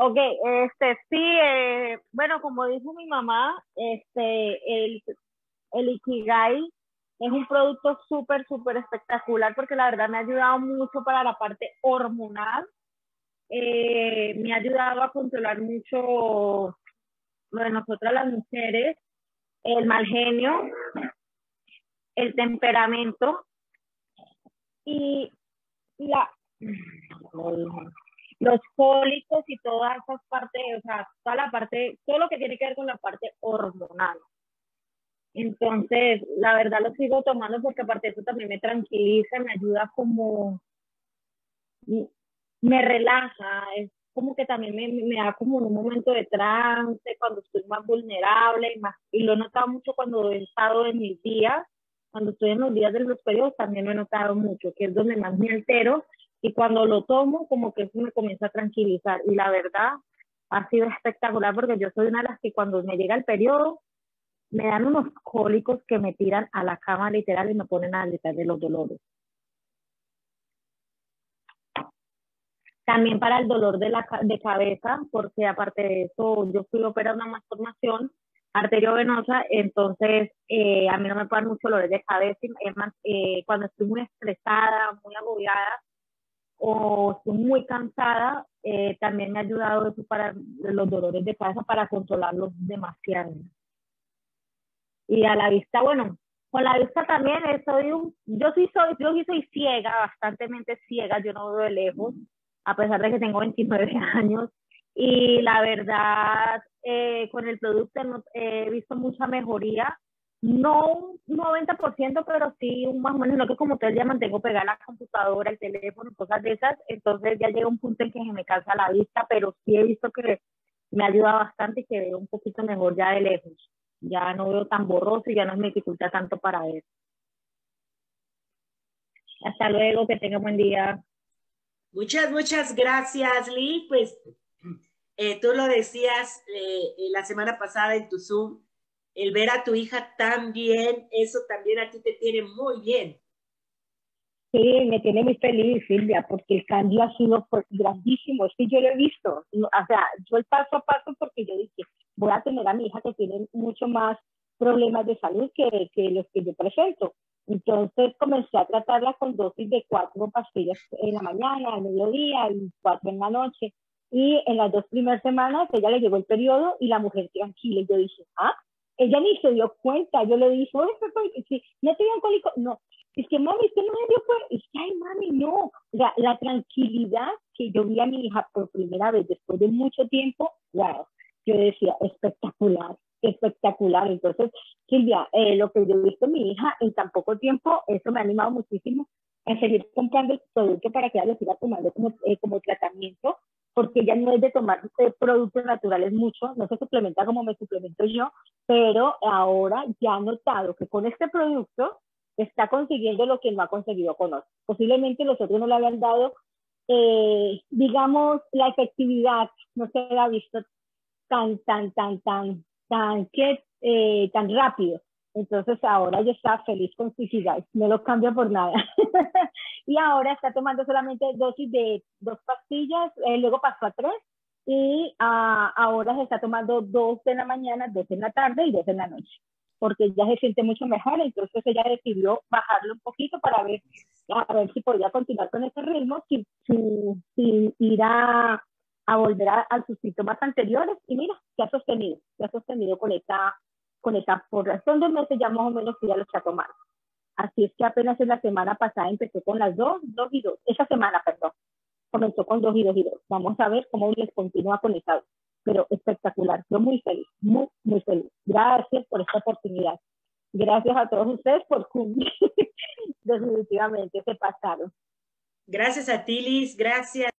Ok, este, sí, eh, bueno, como dijo mi mamá, este, el, el Ikigai es un producto súper, súper espectacular porque la verdad me ha ayudado mucho para la parte hormonal. Eh, me ha ayudado a controlar mucho lo de nosotras las mujeres, el mal genio, el temperamento y la los cólicos y todas esas partes, o sea, toda la parte, todo lo que tiene que ver con la parte hormonal. Entonces, la verdad lo sigo tomando porque aparte de eso también me tranquiliza, me ayuda como, me relaja, es como que también me, me da como un momento de trance, cuando estoy más vulnerable y, más, y lo he notado mucho cuando he estado en mis días, cuando estoy en los días de los periodos también lo he notado mucho, que es donde más me altero y cuando lo tomo como que eso me comienza a tranquilizar y la verdad ha sido espectacular porque yo soy una de las que cuando me llega el periodo me dan unos cólicos que me tiran a la cama literal y me ponen a gritar de los dolores. También para el dolor de, la, de cabeza, porque aparte de eso yo fui a operar una malformación arteriovenosa, entonces eh, a mí no me pueden mucho dolores de cabeza, es más, eh, cuando estoy muy estresada, muy agobiada, o estoy muy cansada, eh, también me ha ayudado eso para los dolores de cabeza, para controlarlos demasiado. Y a la vista, bueno, con la vista también soy un, yo sí soy, yo soy ciega, bastante ciega, yo no veo de lejos, a pesar de que tengo 29 años. Y la verdad, eh, con el producto he visto mucha mejoría no un 90%, pero sí un más o menos lo que como ustedes ya mantengo pegada la computadora, el teléfono, cosas de esas, entonces ya llega un punto en que se me cansa la vista, pero sí he visto que me ayuda bastante y que veo un poquito mejor ya de lejos. Ya no veo tan borroso y ya no me dificulta tanto para ver. Hasta luego, que tenga buen día. Muchas, muchas gracias, Lee. Pues eh, tú lo decías eh, la semana pasada en tu Zoom, el ver a tu hija tan bien, eso también a ti te tiene muy bien. Sí, me tiene muy feliz, Silvia, porque el cambio ha sido grandísimo. Es que yo lo he visto. O sea, yo el paso a paso, porque yo dije, voy a tener a mi hija que tiene mucho más problemas de salud que, que los que yo presento. Entonces comencé a tratarla con dosis de cuatro pastillas en la mañana, al mediodía y cuatro en la noche. Y en las dos primeras semanas ella le llegó el periodo y la mujer tranquila. Y yo dije, ah, ella ni se dio cuenta, yo le dije, no te dio alcohólico, no, es que mami, usted no me dio cuenta, es que ay mami, no, la, tranquilidad que yo vi a mi hija por primera vez después de mucho tiempo, wow, yo decía, espectacular, espectacular, entonces, Silvia, eh, lo que yo he visto en mi hija en tan poco tiempo, eso me ha animado muchísimo a seguir comprando el producto para que ella lo siga tomando como, eh, como tratamiento porque ella no es de tomar eh, productos naturales mucho, no se suplementa como me suplemento yo, pero ahora ya ha notado que con este producto está consiguiendo lo que no ha conseguido con otros. Posiblemente los otros no le habían dado, eh, digamos, la efectividad, no se ha visto tan, tan, tan, tan, tan, que, eh, tan rápido. Entonces ahora ya está feliz con suicidio, no lo cambia por nada. y ahora está tomando solamente dosis de dos pastillas, eh, luego pasó a tres y uh, ahora se está tomando dos en la mañana, dos en la tarde y dos en la noche, porque ya se siente mucho mejor, entonces ella decidió bajarlo un poquito para ver, a ver si podía continuar con ese ritmo, sin, sin, ir a, a volver a, a, sus síntomas anteriores. Y mira, se ha sostenido, se ha sostenido con esta con esta, por razón de meses ya más o menos que ya lo está tomando. Así es que apenas en la semana pasada empecé con las dos, dos y dos, esa semana, perdón, comenzó con dos y dos y dos. Vamos a ver cómo les continúa con esa, pero espectacular, yo muy feliz, muy, muy feliz. Gracias por esta oportunidad. Gracias a todos ustedes por cumplir. Definitivamente se pasaron. Gracias a ti, Liz, gracias.